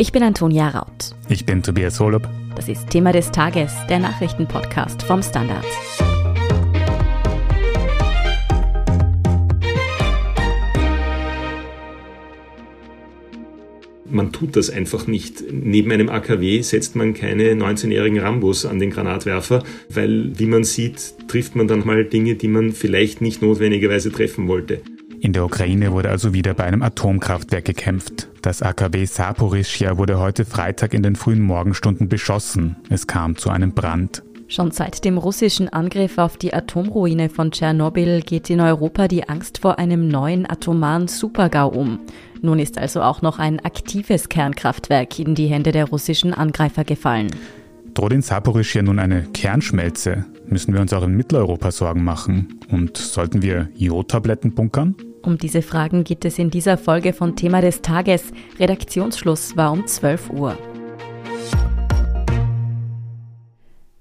Ich bin Antonia Raut. Ich bin Tobias Holub. Das ist Thema des Tages, der Nachrichtenpodcast vom Standard. Man tut das einfach nicht. Neben einem AKW setzt man keine 19-jährigen Rambos an den Granatwerfer, weil, wie man sieht, trifft man dann mal Dinge, die man vielleicht nicht notwendigerweise treffen wollte. In der Ukraine wurde also wieder bei einem Atomkraftwerk gekämpft. Das AKW Saporischia wurde heute Freitag in den frühen Morgenstunden beschossen. Es kam zu einem Brand. Schon seit dem russischen Angriff auf die Atomruine von Tschernobyl geht in Europa die Angst vor einem neuen atomaren Supergau um. Nun ist also auch noch ein aktives Kernkraftwerk in die Hände der russischen Angreifer gefallen. Droht in Saporischia nun eine Kernschmelze? Müssen wir uns auch in Mitteleuropa Sorgen machen? Und sollten wir Jodtabletten bunkern? Um diese Fragen geht es in dieser Folge von Thema des Tages. Redaktionsschluss war um 12 Uhr.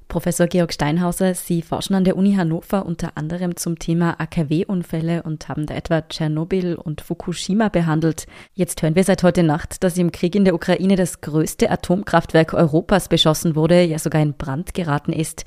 Professor Georg Steinhauser, Sie forschen an der Uni Hannover unter anderem zum Thema AKW-Unfälle und haben da etwa Tschernobyl und Fukushima behandelt. Jetzt hören wir seit heute Nacht, dass im Krieg in der Ukraine das größte Atomkraftwerk Europas beschossen wurde, ja sogar in Brand geraten ist.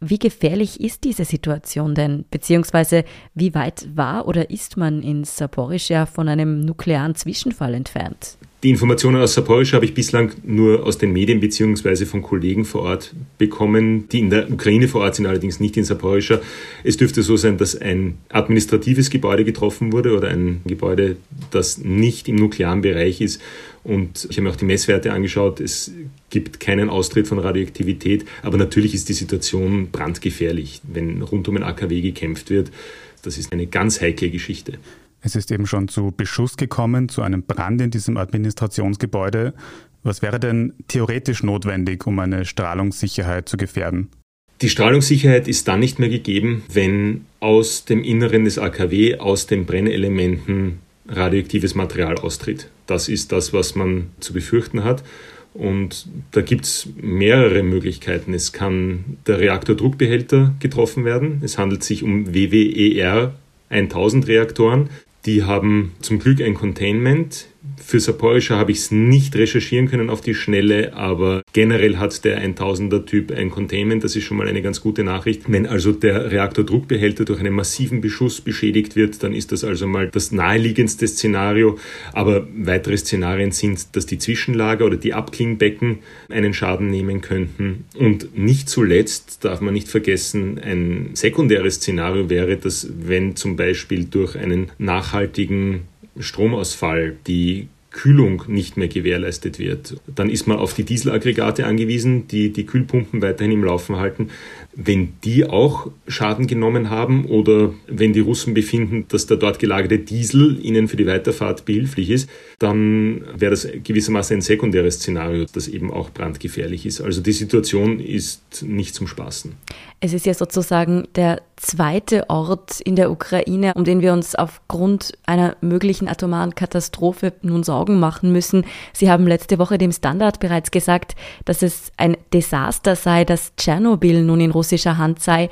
Wie gefährlich ist diese Situation denn? Beziehungsweise wie weit war oder ist man in Saporischia von einem nuklearen Zwischenfall entfernt? Die Informationen aus Saporischia habe ich bislang nur aus den Medien beziehungsweise von Kollegen vor Ort bekommen, die in der Ukraine vor Ort sind, allerdings nicht in Saporischia. Es dürfte so sein, dass ein administratives Gebäude getroffen wurde oder ein Gebäude, das nicht im nuklearen Bereich ist. Und ich habe mir auch die Messwerte angeschaut. Es gibt keinen Austritt von Radioaktivität, aber natürlich ist die Situation brandgefährlich, wenn rund um ein AKW gekämpft wird. Das ist eine ganz heikle Geschichte. Es ist eben schon zu Beschuss gekommen, zu einem Brand in diesem Administrationsgebäude. Was wäre denn theoretisch notwendig, um eine Strahlungssicherheit zu gefährden? Die Strahlungssicherheit ist dann nicht mehr gegeben, wenn aus dem Inneren des AKW, aus den Brennelementen radioaktives Material austritt. Das ist das, was man zu befürchten hat. Und da gibt es mehrere Möglichkeiten. Es kann der Reaktordruckbehälter getroffen werden. Es handelt sich um WWER 1000 Reaktoren. Die haben zum Glück ein Containment. Für Saporischia habe ich es nicht recherchieren können auf die Schnelle, aber generell hat der 1000er Typ ein Containment. Das ist schon mal eine ganz gute Nachricht. Wenn also der Reaktordruckbehälter durch einen massiven Beschuss beschädigt wird, dann ist das also mal das naheliegendste Szenario. Aber weitere Szenarien sind, dass die Zwischenlager oder die Abklingbecken einen Schaden nehmen könnten. Und nicht zuletzt darf man nicht vergessen, ein sekundäres Szenario wäre, dass wenn zum Beispiel durch einen nachhaltigen Stromausfall die Kühlung nicht mehr gewährleistet wird. Dann ist man auf die Dieselaggregate angewiesen, die die Kühlpumpen weiterhin im Laufen halten. Wenn die auch Schaden genommen haben oder wenn die Russen befinden, dass der dort gelagerte Diesel ihnen für die Weiterfahrt behilflich ist, dann wäre das gewissermaßen ein sekundäres Szenario, das eben auch brandgefährlich ist. Also die Situation ist nicht zum Spaßen. Es ist ja sozusagen der zweite Ort in der Ukraine, um den wir uns aufgrund einer möglichen atomaren Katastrophe nun Sorgen machen müssen. Sie haben letzte Woche dem Standard bereits gesagt, dass es ein Desaster sei, dass Tschernobyl nun in russischer Hand sei.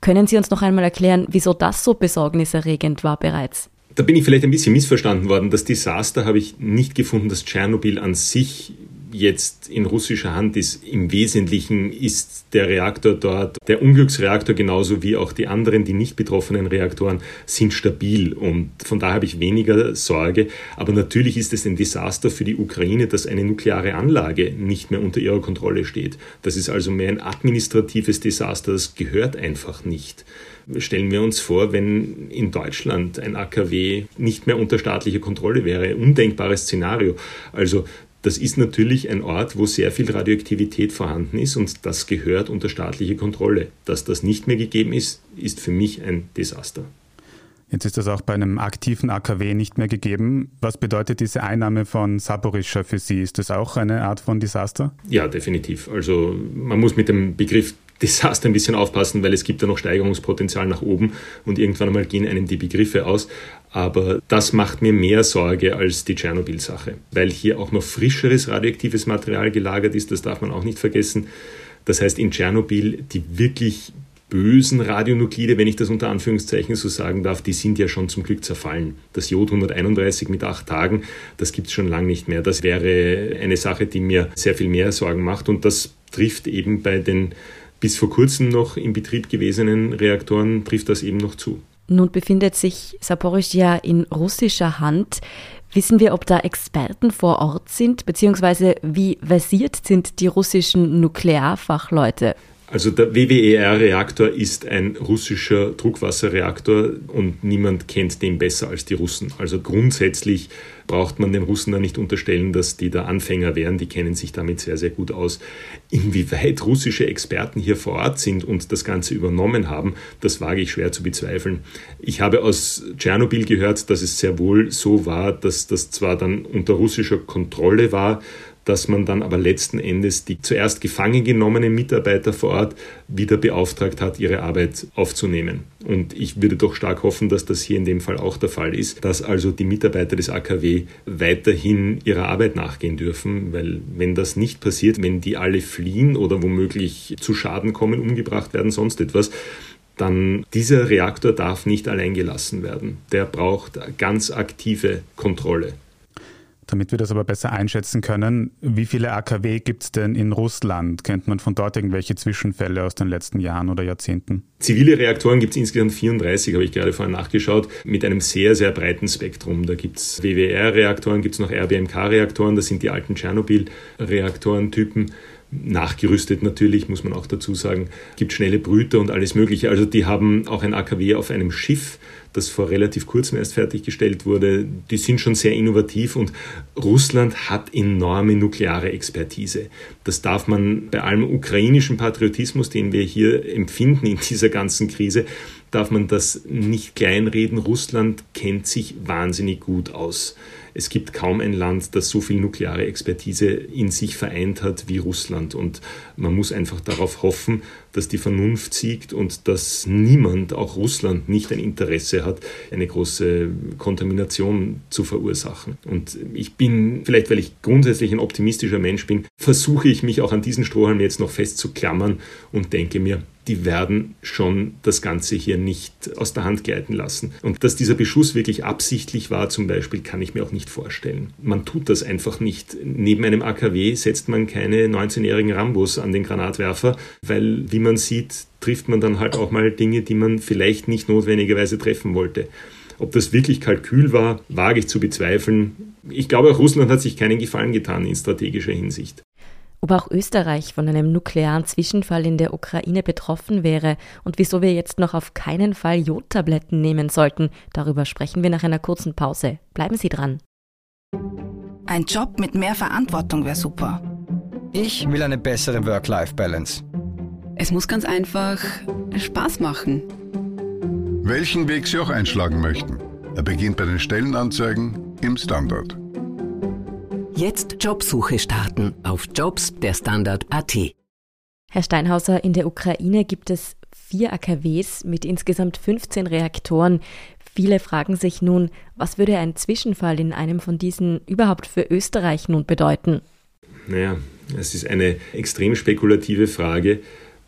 Können Sie uns noch einmal erklären, wieso das so besorgniserregend war bereits? Da bin ich vielleicht ein bisschen missverstanden worden. Das Desaster habe ich nicht gefunden, dass Tschernobyl an sich jetzt in russischer Hand ist. Im Wesentlichen ist der Reaktor dort, der Unglücksreaktor genauso wie auch die anderen, die nicht betroffenen Reaktoren, sind stabil und von daher habe ich weniger Sorge. Aber natürlich ist es ein Desaster für die Ukraine, dass eine nukleare Anlage nicht mehr unter ihrer Kontrolle steht. Das ist also mehr ein administratives Desaster, das gehört einfach nicht. Stellen wir uns vor, wenn in Deutschland ein AKW nicht mehr unter staatlicher Kontrolle wäre. Undenkbares Szenario. Also das ist natürlich ein Ort, wo sehr viel Radioaktivität vorhanden ist und das gehört unter staatliche Kontrolle. Dass das nicht mehr gegeben ist, ist für mich ein Desaster. Jetzt ist das auch bei einem aktiven AKW nicht mehr gegeben. Was bedeutet diese Einnahme von Saporischa für Sie? Ist das auch eine Art von Desaster? Ja, definitiv. Also man muss mit dem Begriff Desaster ein bisschen aufpassen, weil es gibt da noch Steigerungspotenzial nach oben und irgendwann einmal gehen einem die Begriffe aus. Aber das macht mir mehr Sorge als die Tschernobyl-Sache, weil hier auch noch frischeres radioaktives Material gelagert ist, das darf man auch nicht vergessen. Das heißt, in Tschernobyl die wirklich bösen Radionuklide, wenn ich das unter Anführungszeichen so sagen darf, die sind ja schon zum Glück zerfallen. Das Jod 131 mit acht Tagen, das gibt es schon lange nicht mehr. Das wäre eine Sache, die mir sehr viel mehr Sorgen macht und das trifft eben bei den bis vor kurzem noch in Betrieb gewesenen Reaktoren, trifft das eben noch zu. Nun befindet sich Saporischja in russischer Hand. Wissen wir, ob da Experten vor Ort sind, beziehungsweise wie versiert sind die russischen Nuklearfachleute? Also der WWER-Reaktor ist ein russischer Druckwasserreaktor und niemand kennt den besser als die Russen. Also grundsätzlich braucht man den Russen da nicht unterstellen, dass die da Anfänger wären. Die kennen sich damit sehr, sehr gut aus. Inwieweit russische Experten hier vor Ort sind und das Ganze übernommen haben, das wage ich schwer zu bezweifeln. Ich habe aus Tschernobyl gehört, dass es sehr wohl so war, dass das zwar dann unter russischer Kontrolle war, dass man dann aber letzten Endes die zuerst gefangen genommenen Mitarbeiter vor Ort wieder beauftragt hat, ihre Arbeit aufzunehmen. Und ich würde doch stark hoffen, dass das hier in dem Fall auch der Fall ist, dass also die Mitarbeiter des AKW weiterhin ihrer Arbeit nachgehen dürfen, weil wenn das nicht passiert, wenn die alle fliehen oder womöglich zu Schaden kommen, umgebracht werden, sonst etwas, dann dieser Reaktor darf nicht allein gelassen werden. Der braucht ganz aktive Kontrolle. Damit wir das aber besser einschätzen können, wie viele AKW gibt es denn in Russland? Kennt man von dort irgendwelche Zwischenfälle aus den letzten Jahren oder Jahrzehnten? Zivile Reaktoren gibt es insgesamt 34, habe ich gerade vorhin nachgeschaut, mit einem sehr, sehr breiten Spektrum. Da gibt es WWR-Reaktoren, gibt es noch RBMK-Reaktoren, das sind die alten Tschernobyl-Reaktorentypen nachgerüstet natürlich, muss man auch dazu sagen, gibt schnelle Brüter und alles Mögliche. Also die haben auch ein AKW auf einem Schiff, das vor relativ kurzem erst fertiggestellt wurde. Die sind schon sehr innovativ und Russland hat enorme nukleare Expertise. Das darf man bei allem ukrainischen Patriotismus, den wir hier empfinden in dieser ganzen Krise, darf man das nicht kleinreden. Russland kennt sich wahnsinnig gut aus. Es gibt kaum ein Land, das so viel nukleare Expertise in sich vereint hat wie Russland. Und man muss einfach darauf hoffen, dass die Vernunft siegt und dass niemand, auch Russland, nicht ein Interesse hat, eine große Kontamination zu verursachen. Und ich bin, vielleicht weil ich grundsätzlich ein optimistischer Mensch bin, versuche ich mich auch an diesen Strohhalm jetzt noch festzuklammern und denke mir, die werden schon das Ganze hier nicht aus der Hand gleiten lassen. Und dass dieser Beschuss wirklich absichtlich war, zum Beispiel, kann ich mir auch nicht vorstellen. Man tut das einfach nicht. Neben einem AKW setzt man keine 19-jährigen Rambos an den Granatwerfer, weil, wie man sieht, trifft man dann halt auch mal Dinge, die man vielleicht nicht notwendigerweise treffen wollte. Ob das wirklich Kalkül war, wage ich zu bezweifeln. Ich glaube, auch Russland hat sich keinen Gefallen getan in strategischer Hinsicht ob auch Österreich von einem nuklearen Zwischenfall in der Ukraine betroffen wäre und wieso wir jetzt noch auf keinen Fall Jodtabletten nehmen sollten, darüber sprechen wir nach einer kurzen Pause. Bleiben Sie dran. Ein Job mit mehr Verantwortung wäre super. Ich will eine bessere Work-Life-Balance. Es muss ganz einfach Spaß machen. Welchen Weg Sie auch einschlagen möchten. Er beginnt bei den Stellenanzeigen im Standard. Jetzt Jobsuche starten auf Jobs der Standard.at. Herr Steinhauser, in der Ukraine gibt es vier AKWs mit insgesamt 15 Reaktoren. Viele fragen sich nun, was würde ein Zwischenfall in einem von diesen überhaupt für Österreich nun bedeuten? Naja, es ist eine extrem spekulative Frage.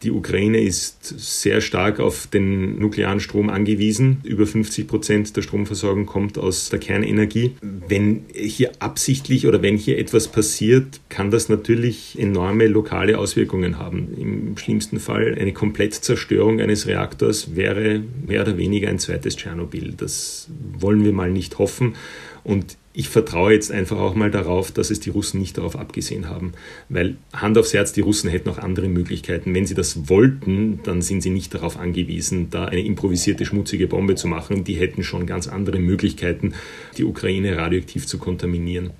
Die Ukraine ist sehr stark auf den nuklearen Strom angewiesen. Über 50 Prozent der Stromversorgung kommt aus der Kernenergie. Wenn hier absichtlich oder wenn hier etwas passiert, kann das natürlich enorme lokale Auswirkungen haben. Im schlimmsten Fall eine Komplettzerstörung eines Reaktors wäre mehr oder weniger ein zweites Tschernobyl. Das wollen wir mal nicht hoffen. Und ich vertraue jetzt einfach auch mal darauf, dass es die Russen nicht darauf abgesehen haben. Weil Hand aufs Herz, die Russen hätten auch andere Möglichkeiten. Wenn sie das wollten, dann sind sie nicht darauf angewiesen, da eine improvisierte schmutzige Bombe zu machen. Die hätten schon ganz andere Möglichkeiten, die Ukraine radioaktiv zu kontaminieren.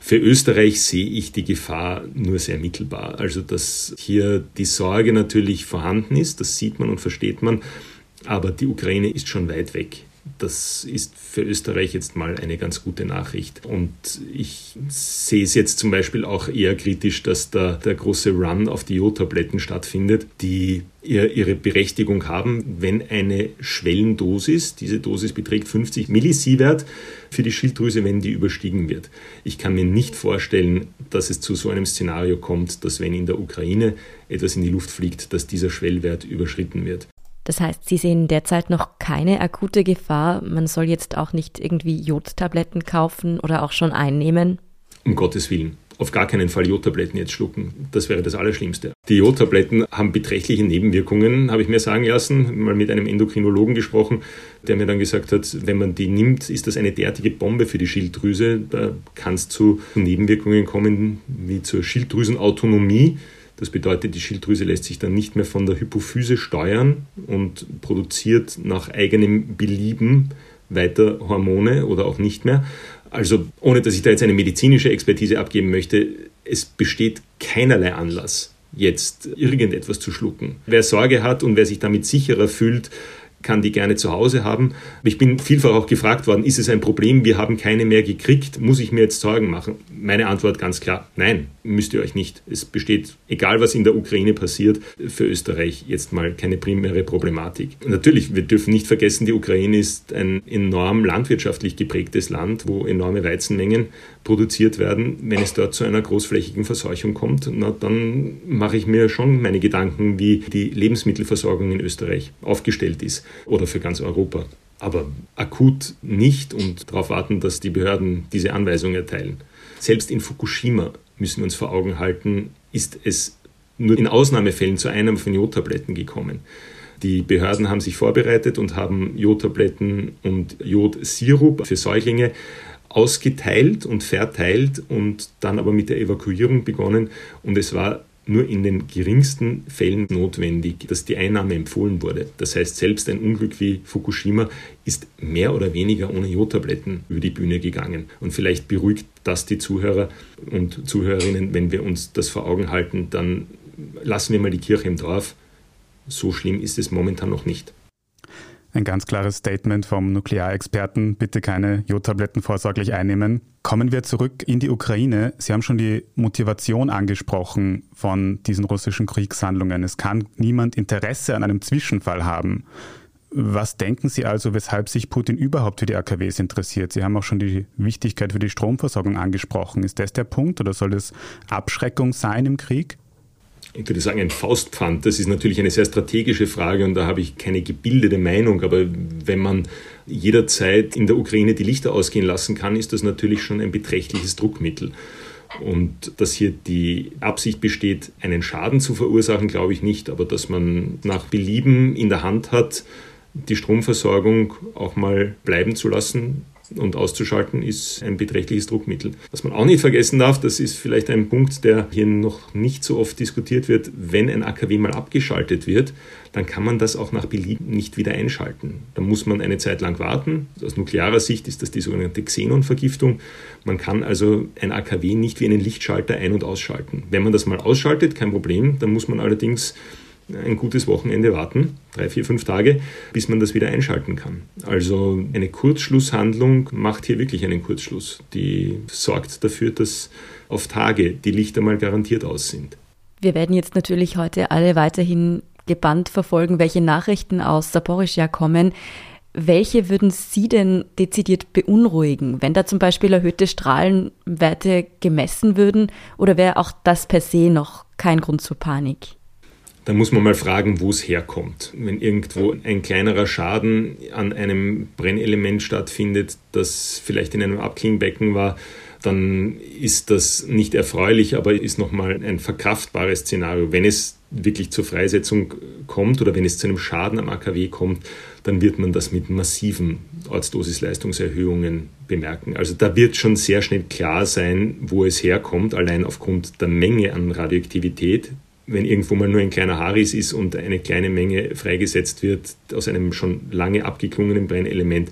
Für Österreich sehe ich die Gefahr nur sehr mittelbar. Also, dass hier die Sorge natürlich vorhanden ist, das sieht man und versteht man. Aber die Ukraine ist schon weit weg. Das ist für Österreich jetzt mal eine ganz gute Nachricht. Und ich sehe es jetzt zum Beispiel auch eher kritisch, dass da der große Run auf die Jodtabletten stattfindet, die ihre Berechtigung haben, wenn eine Schwellendosis, diese Dosis beträgt 50 Millisievert für die Schilddrüse, wenn die überstiegen wird. Ich kann mir nicht vorstellen, dass es zu so einem Szenario kommt, dass wenn in der Ukraine etwas in die Luft fliegt, dass dieser Schwellwert überschritten wird. Das heißt, Sie sehen derzeit noch keine akute Gefahr. Man soll jetzt auch nicht irgendwie Jodtabletten kaufen oder auch schon einnehmen. Um Gottes Willen auf gar keinen Fall Jodtabletten jetzt schlucken. Das wäre das Allerschlimmste. Die Jodtabletten haben beträchtliche Nebenwirkungen, habe ich mir sagen lassen. Mal mit einem Endokrinologen gesprochen, der mir dann gesagt hat, wenn man die nimmt, ist das eine derartige Bombe für die Schilddrüse. Da kann es zu Nebenwirkungen kommen, wie zur Schilddrüsenautonomie. Das bedeutet, die Schilddrüse lässt sich dann nicht mehr von der Hypophyse steuern und produziert nach eigenem Belieben weiter Hormone oder auch nicht mehr. Also ohne dass ich da jetzt eine medizinische Expertise abgeben möchte, es besteht keinerlei Anlass, jetzt irgendetwas zu schlucken. Wer Sorge hat und wer sich damit sicherer fühlt, kann die gerne zu Hause haben. Ich bin vielfach auch gefragt worden, ist es ein Problem, wir haben keine mehr gekriegt, muss ich mir jetzt Sorgen machen? Meine Antwort ganz klar, nein, müsst ihr euch nicht. Es besteht, egal was in der Ukraine passiert, für Österreich jetzt mal keine primäre Problematik. Natürlich, wir dürfen nicht vergessen, die Ukraine ist ein enorm landwirtschaftlich geprägtes Land, wo enorme Weizenmengen produziert werden. Wenn es dort zu einer großflächigen Verseuchung kommt, na, dann mache ich mir schon meine Gedanken, wie die Lebensmittelversorgung in Österreich aufgestellt ist oder für ganz Europa. Aber akut nicht und darauf warten, dass die Behörden diese Anweisung erteilen. Selbst in Fukushima müssen wir uns vor Augen halten, ist es nur in Ausnahmefällen zu Einnahme von Jodtabletten gekommen. Die Behörden haben sich vorbereitet und haben Jodtabletten und Jodsirup für Säuglinge ausgeteilt und verteilt und dann aber mit der Evakuierung begonnen. Und es war nur in den geringsten Fällen notwendig, dass die Einnahme empfohlen wurde. Das heißt, selbst ein Unglück wie Fukushima ist mehr oder weniger ohne Jodtabletten über die Bühne gegangen. Und vielleicht beruhigt das die Zuhörer und Zuhörerinnen, wenn wir uns das vor Augen halten, dann lassen wir mal die Kirche im Dorf. So schlimm ist es momentan noch nicht. Ein ganz klares Statement vom Nuklearexperten, bitte keine Jodtabletten vorsorglich einnehmen. Kommen wir zurück in die Ukraine. Sie haben schon die Motivation angesprochen von diesen russischen Kriegshandlungen. Es kann niemand Interesse an einem Zwischenfall haben. Was denken Sie also, weshalb sich Putin überhaupt für die AKWs interessiert? Sie haben auch schon die Wichtigkeit für die Stromversorgung angesprochen. Ist das der Punkt oder soll es Abschreckung sein im Krieg? Ich würde sagen, ein Faustpfand. Das ist natürlich eine sehr strategische Frage und da habe ich keine gebildete Meinung. Aber wenn man jederzeit in der Ukraine die Lichter ausgehen lassen kann, ist das natürlich schon ein beträchtliches Druckmittel. Und dass hier die Absicht besteht, einen Schaden zu verursachen, glaube ich nicht. Aber dass man nach Belieben in der Hand hat, die Stromversorgung auch mal bleiben zu lassen, und auszuschalten ist ein beträchtliches Druckmittel. Was man auch nicht vergessen darf, das ist vielleicht ein Punkt, der hier noch nicht so oft diskutiert wird, wenn ein AKW mal abgeschaltet wird, dann kann man das auch nach Belieben nicht wieder einschalten. Da muss man eine Zeit lang warten. Aus nuklearer Sicht ist das die sogenannte Xenon-Vergiftung. Man kann also ein AKW nicht wie einen Lichtschalter ein- und ausschalten. Wenn man das mal ausschaltet, kein Problem, dann muss man allerdings ein gutes Wochenende warten, drei, vier, fünf Tage, bis man das wieder einschalten kann. Also eine Kurzschlusshandlung macht hier wirklich einen Kurzschluss. Die sorgt dafür, dass auf Tage die Lichter mal garantiert aus sind. Wir werden jetzt natürlich heute alle weiterhin gebannt verfolgen, welche Nachrichten aus Saporischja kommen. Welche würden Sie denn dezidiert beunruhigen, wenn da zum Beispiel erhöhte Strahlenwerte gemessen würden? Oder wäre auch das per se noch kein Grund zur Panik? Da muss man mal fragen, wo es herkommt. Wenn irgendwo ein kleinerer Schaden an einem Brennelement stattfindet, das vielleicht in einem Abklingbecken war, dann ist das nicht erfreulich, aber ist nochmal ein verkraftbares Szenario. Wenn es wirklich zur Freisetzung kommt oder wenn es zu einem Schaden am AKW kommt, dann wird man das mit massiven Ortsdosisleistungserhöhungen bemerken. Also da wird schon sehr schnell klar sein, wo es herkommt, allein aufgrund der Menge an Radioaktivität, wenn irgendwo mal nur ein kleiner Haris ist und eine kleine Menge freigesetzt wird aus einem schon lange abgeklungenen Brennelement,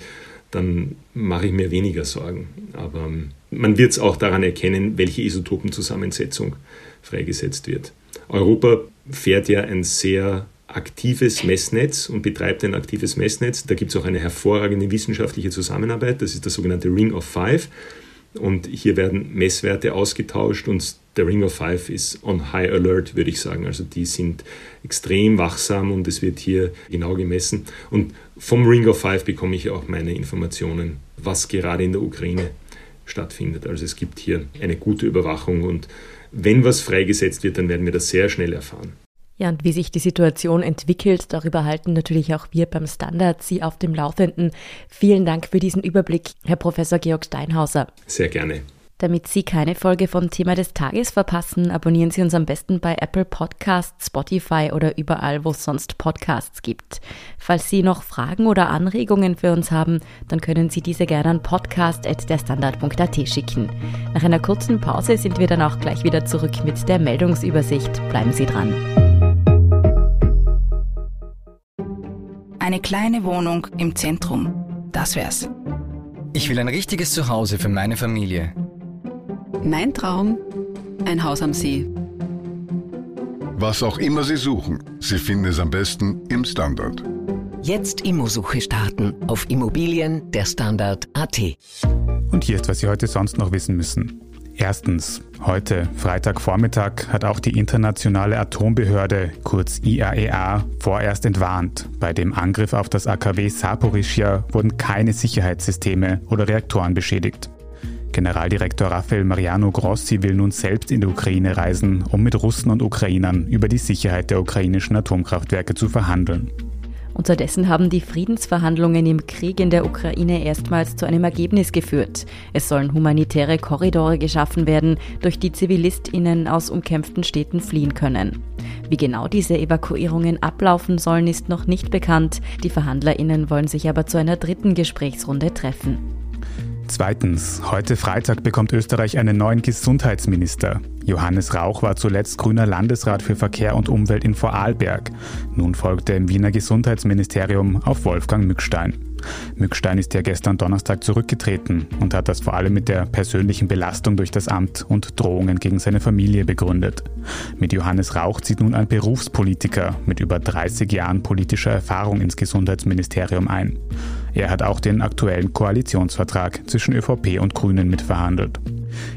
dann mache ich mir weniger Sorgen. Aber ähm, man wird es auch daran erkennen, welche Isotopenzusammensetzung freigesetzt wird. Europa fährt ja ein sehr aktives Messnetz und betreibt ein aktives Messnetz. Da gibt es auch eine hervorragende wissenschaftliche Zusammenarbeit. Das ist das sogenannte Ring of Five. Und hier werden Messwerte ausgetauscht und der Ring of Five ist on high alert, würde ich sagen. Also die sind extrem wachsam und es wird hier genau gemessen. Und vom Ring of Five bekomme ich auch meine Informationen, was gerade in der Ukraine stattfindet. Also es gibt hier eine gute Überwachung und wenn was freigesetzt wird, dann werden wir das sehr schnell erfahren. Ja, und wie sich die Situation entwickelt, darüber halten natürlich auch wir beim Standard Sie auf dem Laufenden. Vielen Dank für diesen Überblick, Herr Professor Georg Steinhauser. Sehr gerne. Damit Sie keine Folge vom Thema des Tages verpassen, abonnieren Sie uns am besten bei Apple Podcasts, Spotify oder überall, wo es sonst Podcasts gibt. Falls Sie noch Fragen oder Anregungen für uns haben, dann können Sie diese gerne an podcast.derstandard.at schicken. Nach einer kurzen Pause sind wir dann auch gleich wieder zurück mit der Meldungsübersicht. Bleiben Sie dran. Eine kleine Wohnung im Zentrum. Das wär's. Ich will ein richtiges Zuhause für meine Familie. Mein Traum, ein Haus am See. Was auch immer Sie suchen, Sie finden es am besten im Standard. Jetzt Immosuche starten auf Immobilien der Standard.at. Und hier ist, was Sie heute sonst noch wissen müssen. Erstens, heute, Freitagvormittag, hat auch die internationale Atombehörde, kurz IAEA, e vorerst entwarnt. Bei dem Angriff auf das AKW Saporischia wurden keine Sicherheitssysteme oder Reaktoren beschädigt. Generaldirektor Rafael Mariano Grossi will nun selbst in die Ukraine reisen, um mit Russen und Ukrainern über die Sicherheit der ukrainischen Atomkraftwerke zu verhandeln. Unterdessen haben die Friedensverhandlungen im Krieg in der Ukraine erstmals zu einem Ergebnis geführt. Es sollen humanitäre Korridore geschaffen werden, durch die Zivilistinnen aus umkämpften Städten fliehen können. Wie genau diese Evakuierungen ablaufen sollen, ist noch nicht bekannt. Die Verhandlerinnen wollen sich aber zu einer dritten Gesprächsrunde treffen. Zweitens, heute Freitag bekommt Österreich einen neuen Gesundheitsminister. Johannes Rauch war zuletzt grüner Landesrat für Verkehr und Umwelt in Vorarlberg. Nun folgt er im Wiener Gesundheitsministerium auf Wolfgang Mückstein. Mückstein ist ja gestern Donnerstag zurückgetreten und hat das vor allem mit der persönlichen Belastung durch das Amt und Drohungen gegen seine Familie begründet. Mit Johannes Rauch zieht nun ein Berufspolitiker mit über 30 Jahren politischer Erfahrung ins Gesundheitsministerium ein. Er hat auch den aktuellen Koalitionsvertrag zwischen ÖVP und Grünen mitverhandelt.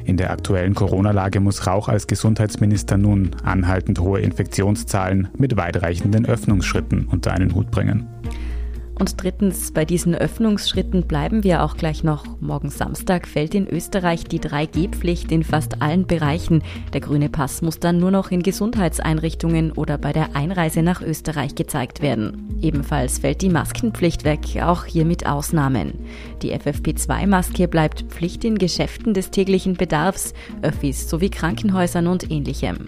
In der aktuellen Corona-Lage muss Rauch als Gesundheitsminister nun anhaltend hohe Infektionszahlen mit weitreichenden Öffnungsschritten unter einen Hut bringen. Und drittens, bei diesen Öffnungsschritten bleiben wir auch gleich noch. Morgen Samstag fällt in Österreich die 3G-Pflicht in fast allen Bereichen. Der grüne Pass muss dann nur noch in Gesundheitseinrichtungen oder bei der Einreise nach Österreich gezeigt werden. Ebenfalls fällt die Maskenpflicht weg, auch hier mit Ausnahmen. Die FFP2-Maske bleibt Pflicht in Geschäften des täglichen Bedarfs, Öffis sowie Krankenhäusern und ähnlichem.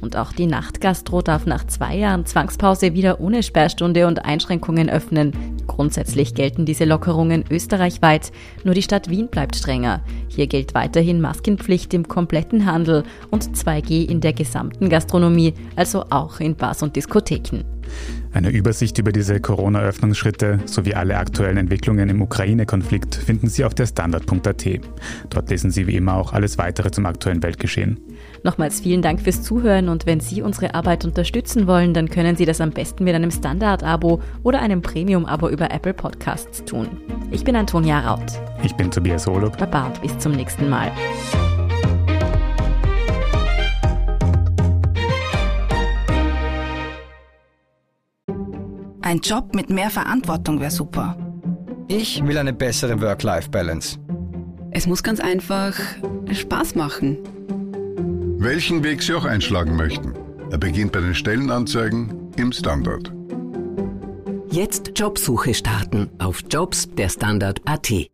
Und auch die Nachtgastro darf nach zwei Jahren Zwangspause wieder ohne Sperrstunde und Einschränkungen öffnen. Grundsätzlich gelten diese Lockerungen österreichweit, nur die Stadt Wien bleibt strenger. Hier gilt weiterhin Maskenpflicht im kompletten Handel und 2G in der gesamten Gastronomie, also auch in Bars und Diskotheken. Eine Übersicht über diese Corona-Öffnungsschritte sowie alle aktuellen Entwicklungen im Ukraine-Konflikt finden Sie auf der Standard.at. Dort lesen Sie wie immer auch alles weitere zum aktuellen Weltgeschehen. Nochmals vielen Dank fürs Zuhören und wenn Sie unsere Arbeit unterstützen wollen, dann können Sie das am besten mit einem Standard-Abo oder einem Premium-Abo über Apple Podcasts tun. Ich bin Antonia Raut. Ich bin Tobias Holub. Baba und bis zum nächsten Mal. Ein Job mit mehr Verantwortung wäre super. Ich will eine bessere Work-Life-Balance. Es muss ganz einfach Spaß machen. Welchen Weg Sie auch einschlagen möchten. Er beginnt bei den Stellenanzeigen im Standard. Jetzt Jobsuche starten auf Jobs der Standard.at.